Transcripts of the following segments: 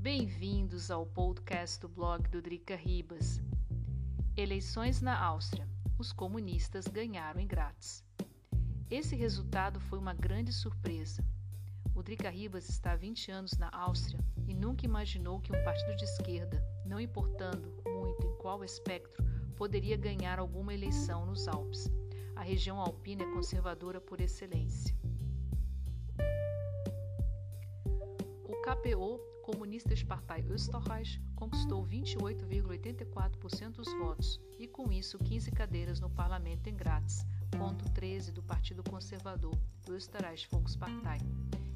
bem-vindos ao podcast do blog do Drica Ribas. Eleições na Áustria. Os comunistas ganharam em grátis. Esse resultado foi uma grande surpresa. O Drica Ribas está há 20 anos na Áustria e nunca imaginou que um partido de esquerda, não importando muito em qual espectro, poderia ganhar alguma eleição nos Alpes. A região alpina é conservadora por excelência. O KPO Kommunistische Partei Österreich conquistou 28,84% dos votos e, com isso, 15 cadeiras no parlamento em Graz, ponto 13 do Partido Conservador, do Österreich Volkspartei.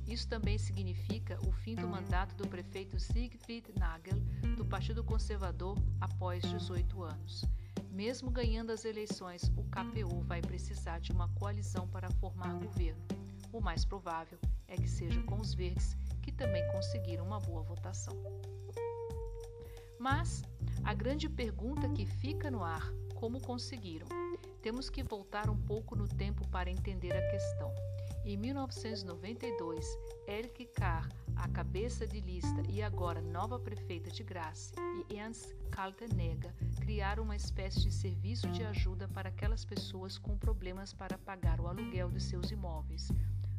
Isso também significa o fim do mandato do prefeito Siegfried Nagel, do Partido Conservador, após 18 anos. Mesmo ganhando as eleições, o KPO vai precisar de uma coalizão para formar governo. O mais provável é que seja com os verdes que também conseguiram uma boa votação. Mas a grande pergunta que fica no ar: como conseguiram? Temos que voltar um pouco no tempo para entender a questão. Em 1992, Elke Carr, a cabeça de lista e agora nova prefeita de Graça, e Ernst Kaltenegger criaram uma espécie de serviço de ajuda para aquelas pessoas com problemas para pagar o aluguel de seus imóveis.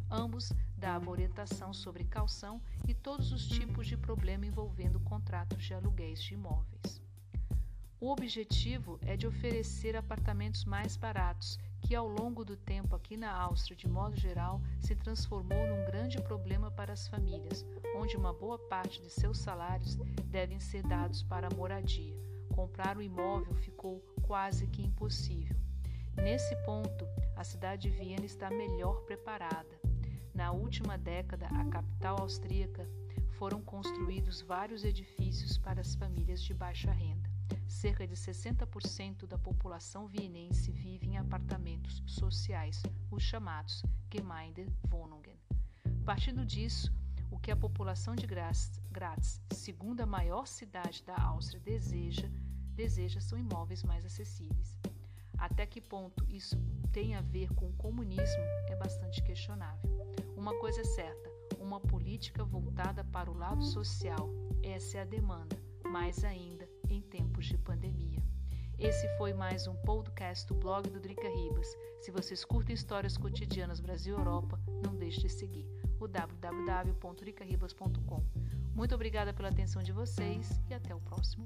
Ambos davam orientação sobre calção e todos os tipos de problema envolvendo contratos de aluguéis de imóveis. O objetivo é de oferecer apartamentos mais baratos, que ao longo do tempo aqui na Áustria, de modo geral, se transformou num grande problema para as famílias, onde uma boa parte de seus salários devem ser dados para a moradia. Comprar um imóvel ficou quase que impossível. Nesse ponto, a cidade de Viena está melhor preparada. Na última década, a capital austríaca foram construídos vários edifícios para as famílias de baixa renda. Cerca de 60% da população vienense vive em apartamentos sociais, os chamados Gemeindewohnungen. Partindo disso, o que a população de Graz, segunda maior cidade da Áustria, deseja, deseja são imóveis mais acessíveis. Até que ponto isso tem a ver com o comunismo é bastante coisa é certa: uma política voltada para o lado social. Essa é a demanda, mais ainda em tempos de pandemia. Esse foi mais um podcast do blog do Drica Ribas. Se vocês curtem histórias cotidianas Brasil e Europa, não deixe de seguir o www.ricaribas.com. Muito obrigada pela atenção de vocês e até o próximo.